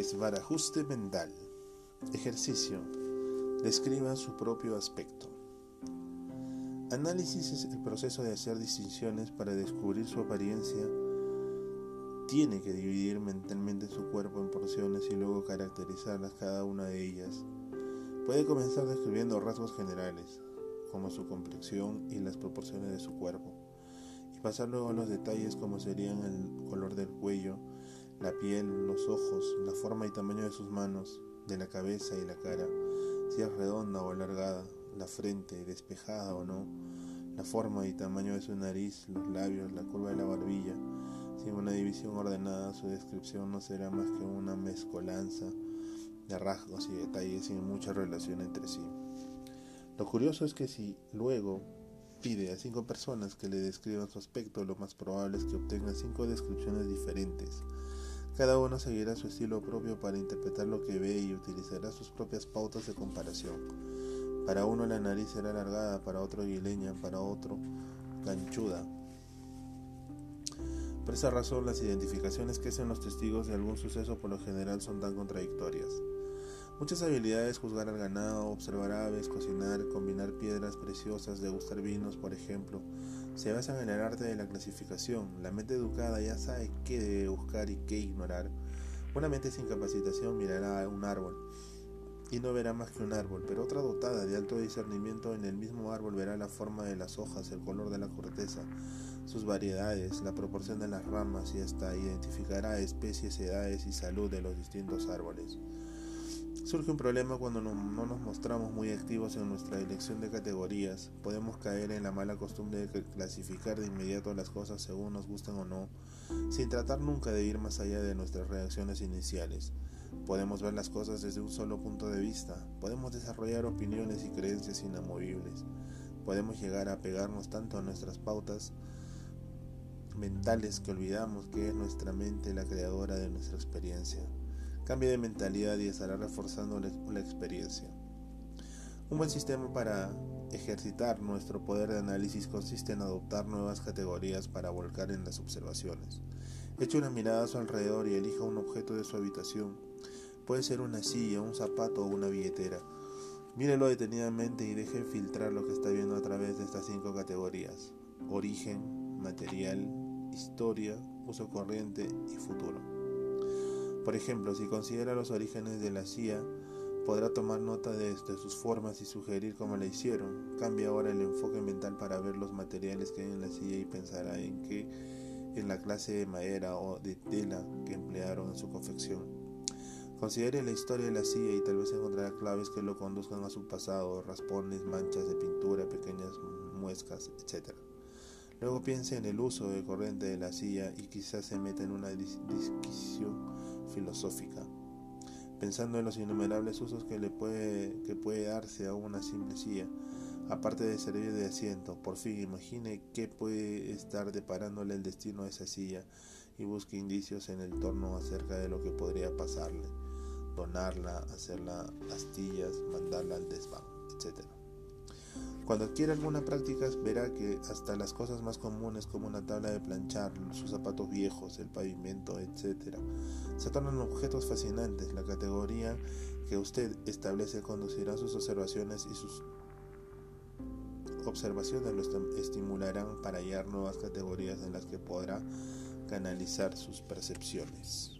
Desbarajuste mental. Ejercicio. Describa su propio aspecto. Análisis es el proceso de hacer distinciones para descubrir su apariencia. Tiene que dividir mentalmente su cuerpo en porciones y luego caracterizarlas cada una de ellas. Puede comenzar describiendo rasgos generales, como su complexión y las proporciones de su cuerpo, y pasar luego a los detalles como serían el color del cuello, la piel, los ojos, la forma y tamaño de sus manos, de la cabeza y la cara, si es redonda o alargada, la frente, despejada o no, la forma y tamaño de su nariz, los labios, la curva de la barbilla. Sin una división ordenada, su descripción no será más que una mezcolanza de rasgos y detalles sin mucha relación entre sí. Lo curioso es que si luego pide a cinco personas que le describan su aspecto, lo más probable es que obtenga cinco descripciones diferentes. Cada uno seguirá su estilo propio para interpretar lo que ve y utilizará sus propias pautas de comparación. Para uno la nariz será alargada, para otro guileña, para otro ganchuda. Por esa razón las identificaciones que hacen los testigos de algún suceso por lo general son tan contradictorias. Muchas habilidades, juzgar al ganado, observar aves, cocinar, combinar piedras preciosas, degustar vinos, por ejemplo, se basan en el arte de la clasificación. La mente educada ya sabe qué debe buscar y qué ignorar. Una mente sin capacitación mirará a un árbol y no verá más que un árbol, pero otra dotada de alto discernimiento en el mismo árbol verá la forma de las hojas, el color de la corteza, sus variedades, la proporción de las ramas y hasta identificará especies, edades y salud de los distintos árboles. Surge un problema cuando no, nos mostramos muy activos en nuestra elección de categorías. Podemos caer en la mala costumbre de clasificar de inmediato las cosas según nos gusten o no, sin tratar nunca de ir más allá de nuestras reacciones iniciales. Podemos ver las cosas desde un solo punto de vista, podemos desarrollar opiniones y creencias inamovibles, podemos llegar a pegarnos tanto a nuestras pautas mentales que olvidamos que es nuestra mente la creadora de nuestra experiencia. Cambie de mentalidad y estará reforzando la experiencia. Un buen sistema para ejercitar nuestro poder de análisis consiste en adoptar nuevas categorías para volcar en las observaciones. Eche una mirada a su alrededor y elija un objeto de su habitación. Puede ser una silla, un zapato o una billetera. Mírelo detenidamente y deje filtrar lo que está viendo a través de estas cinco categorías. Origen, material, historia, uso corriente y futuro. Por ejemplo, si considera los orígenes de la CIA, podrá tomar nota de, sus formas y sugerir cómo la hicieron. Cambia ahora el enfoque mental para ver los materiales que hay en la silla y pensará en qué en la clase de madera o de tela que emplearon en su confección. Considere la historia de la silla y tal vez encontrará claves que lo conduzcan a su pasado, raspones, manchas de pintura, pequeñas muescas, etc. Luego piense en el uso de corriente de la silla y quizás se meta en una disquisición filosófica, pensando en los innumerables usos que, le puede, que puede darse a una simple silla, aparte de servir de asiento. Por fin, imagine qué puede estar deparándole el destino a esa silla y busque indicios en el torno acerca de lo que podría pasarle, donarla, hacerla astillas, mandarla al desván, etc. Cuando adquiera alguna práctica verá que hasta las cosas más comunes como una tabla de planchar, sus zapatos viejos, el pavimento, etc., se tornan objetos fascinantes. La categoría que usted establece conducirá sus observaciones y sus observaciones lo estimularán para hallar nuevas categorías en las que podrá canalizar sus percepciones.